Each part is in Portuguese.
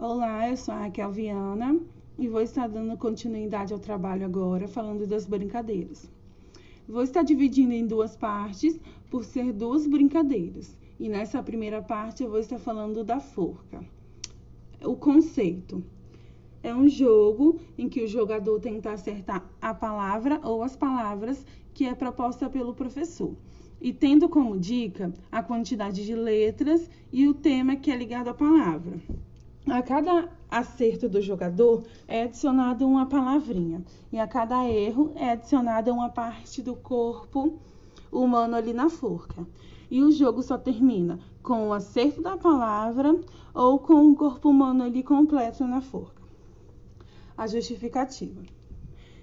Olá, eu sou a Raquel Viana e vou estar dando continuidade ao trabalho agora, falando das brincadeiras. Vou estar dividindo em duas partes, por ser duas brincadeiras. E nessa primeira parte eu vou estar falando da forca. O conceito é um jogo em que o jogador tenta acertar a palavra ou as palavras que é proposta pelo professor. E tendo como dica a quantidade de letras e o tema que é ligado à palavra. A cada acerto do jogador é adicionada uma palavrinha e a cada erro é adicionada uma parte do corpo humano ali na forca. E o jogo só termina com o acerto da palavra ou com o corpo humano ali completo na forca. A justificativa.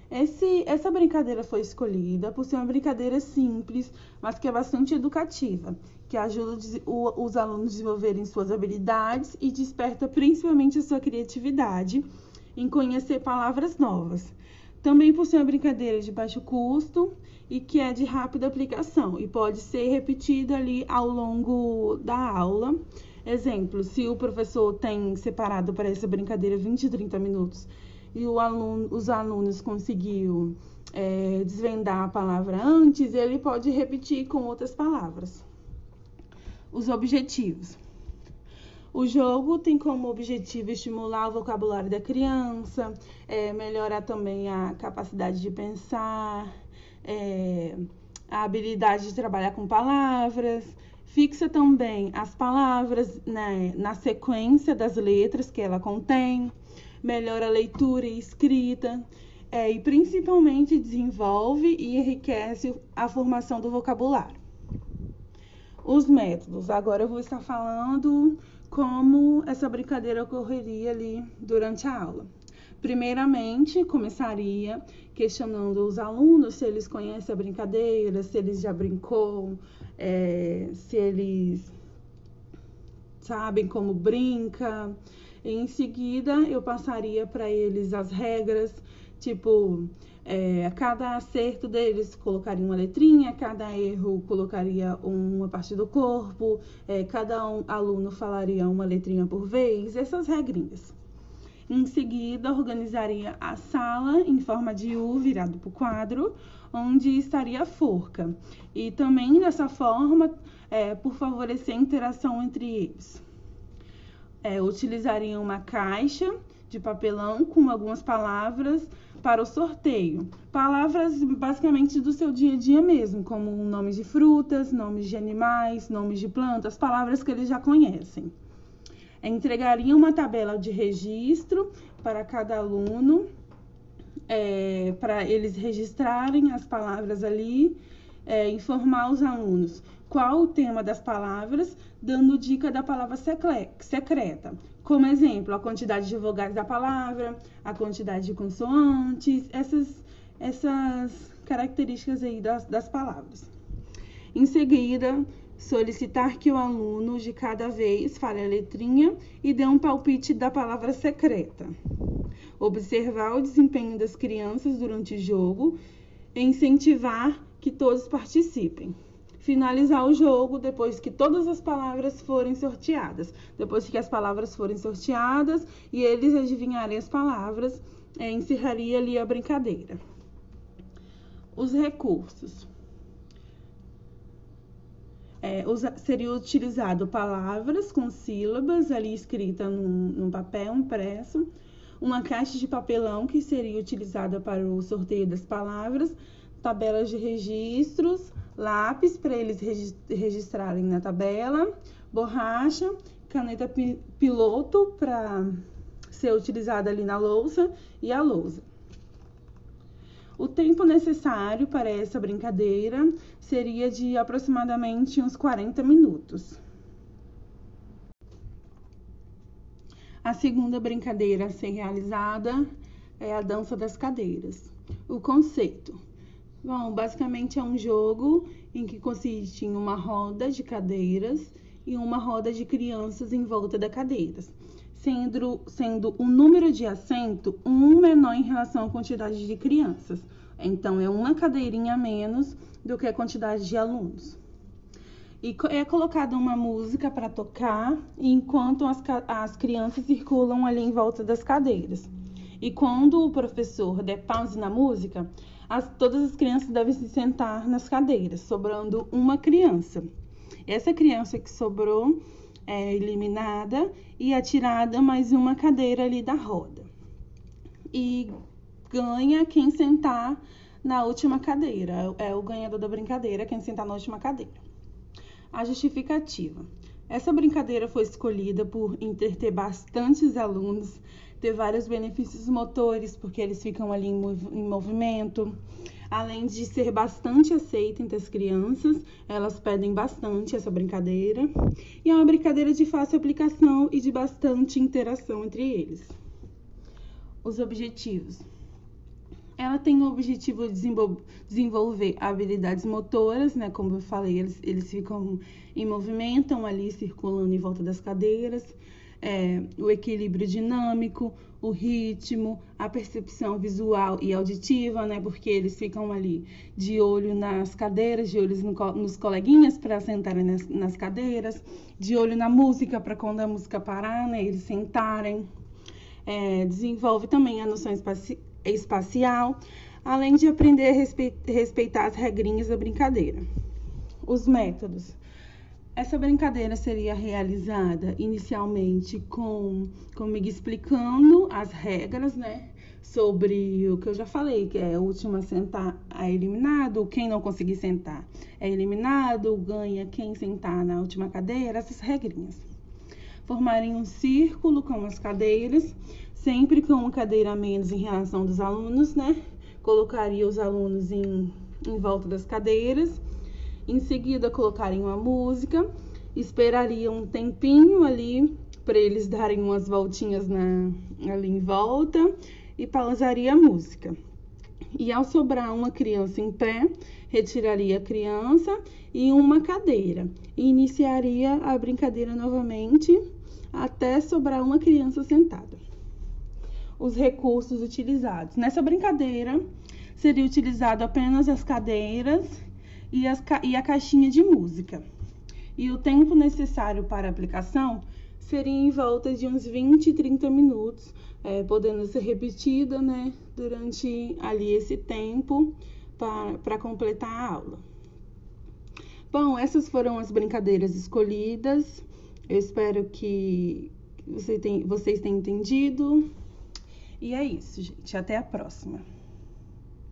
Esse, essa brincadeira foi escolhida por ser uma brincadeira simples, mas que é bastante educativa, que ajuda os alunos a desenvolverem suas habilidades e desperta principalmente a sua criatividade em conhecer palavras novas. Também por ser uma brincadeira de baixo custo e que é de rápida aplicação e pode ser repetida ali ao longo da aula. Exemplo, se o professor tem separado para essa brincadeira 20, 30 minutos e aluno, os alunos conseguiu é, desvendar a palavra antes, ele pode repetir com outras palavras. Os objetivos. O jogo tem como objetivo estimular o vocabulário da criança, é, melhorar também a capacidade de pensar, é, a habilidade de trabalhar com palavras, fixa também as palavras né, na sequência das letras que ela contém melhora a leitura e escrita, é, e principalmente desenvolve e enriquece a formação do vocabulário. Os métodos. Agora eu vou estar falando como essa brincadeira ocorreria ali durante a aula. Primeiramente, começaria questionando os alunos se eles conhecem a brincadeira, se eles já brincou, é, se eles sabem como brinca, em seguida, eu passaria para eles as regras, tipo, é, cada acerto deles colocaria uma letrinha, cada erro colocaria uma parte do corpo, é, cada um, aluno falaria uma letrinha por vez, essas regrinhas. Em seguida, organizaria a sala em forma de U virado para o quadro, onde estaria a forca. E também dessa forma, é, por favorecer a interação entre eles é, utilizariam uma caixa de papelão com algumas palavras para o sorteio. Palavras basicamente do seu dia a dia mesmo, como nomes de frutas, nomes de animais, nomes de plantas, palavras que eles já conhecem. Entregariam uma tabela de registro para cada aluno, é, para eles registrarem as palavras ali, é, informar os alunos qual o tema das palavras, dando dica da palavra secreta. Como exemplo, a quantidade de vogais da palavra, a quantidade de consoantes, essas, essas características aí das, das palavras. Em seguida, solicitar que o aluno de cada vez fale a letrinha e dê um palpite da palavra secreta. Observar o desempenho das crianças durante o jogo e incentivar que todos participem finalizar o jogo depois que todas as palavras forem sorteadas. Depois que as palavras forem sorteadas e eles adivinharem as palavras, é, encerraria ali a brincadeira. Os recursos. É, seria utilizado palavras com sílabas ali escrita num, num papel impresso, uma caixa de papelão que seria utilizada para o sorteio das palavras, tabelas de registros, lápis para eles registrarem na tabela, borracha, caneta piloto para ser utilizada ali na lousa e a lousa. O tempo necessário para essa brincadeira seria de aproximadamente uns 40 minutos. A segunda brincadeira a ser realizada é a dança das cadeiras. O conceito Bom, basicamente é um jogo em que consiste em uma roda de cadeiras e uma roda de crianças em volta das cadeiras, sendo, sendo o número de assento um menor em relação à quantidade de crianças. Então, é uma cadeirinha a menos do que a quantidade de alunos. e é colocada uma música para tocar enquanto as, as crianças circulam ali em volta das cadeiras. E quando o professor der pause na música, as, todas as crianças devem se sentar nas cadeiras, sobrando uma criança. Essa criança que sobrou é eliminada e atirada mais uma cadeira ali da roda. E ganha quem sentar na última cadeira. É o ganhador da brincadeira, quem sentar na última cadeira. A justificativa. Essa brincadeira foi escolhida por entreter bastantes alunos, ter vários benefícios motores, porque eles ficam ali em, mov em movimento. Além de ser bastante aceita entre as crianças, elas pedem bastante essa brincadeira. E é uma brincadeira de fácil aplicação e de bastante interação entre eles. Os objetivos. Ela tem o objetivo de desenvolver habilidades motoras, né? Como eu falei, eles, eles ficam em movimento, ali circulando em volta das cadeiras. É, o equilíbrio dinâmico, o ritmo, a percepção visual e auditiva, né? Porque eles ficam ali de olho nas cadeiras, de olho no, nos coleguinhas para sentarem nas, nas, cadeiras, de olho na música para quando a música parar, né? Eles sentarem. É, desenvolve também a noção espacial além de aprender a respeitar as regrinhas da brincadeira. Os métodos. Essa brincadeira seria realizada inicialmente com comigo explicando as regras, né? Sobre o que eu já falei, que é o último a sentar é eliminado, quem não conseguir sentar é eliminado, ganha quem sentar na última cadeira, essas regrinhas. Formarem um círculo com as cadeiras sempre com uma cadeira a menos em relação dos alunos, né? Colocaria os alunos em, em volta das cadeiras. Em seguida, colocaria uma música, esperaria um tempinho ali para eles darem umas voltinhas na, ali em volta e pausaria a música. E ao sobrar uma criança em pé, retiraria a criança e uma cadeira. E iniciaria a brincadeira novamente até sobrar uma criança sentada os recursos utilizados. Nessa brincadeira, seria utilizado apenas as cadeiras e, as, e a caixinha de música. E o tempo necessário para a aplicação seria em volta de uns 20, 30 minutos, é, podendo ser repetida né, durante ali esse tempo para completar a aula. Bom, essas foram as brincadeiras escolhidas. Eu espero que você tem, vocês tenham entendido. E é isso, gente. Até a próxima.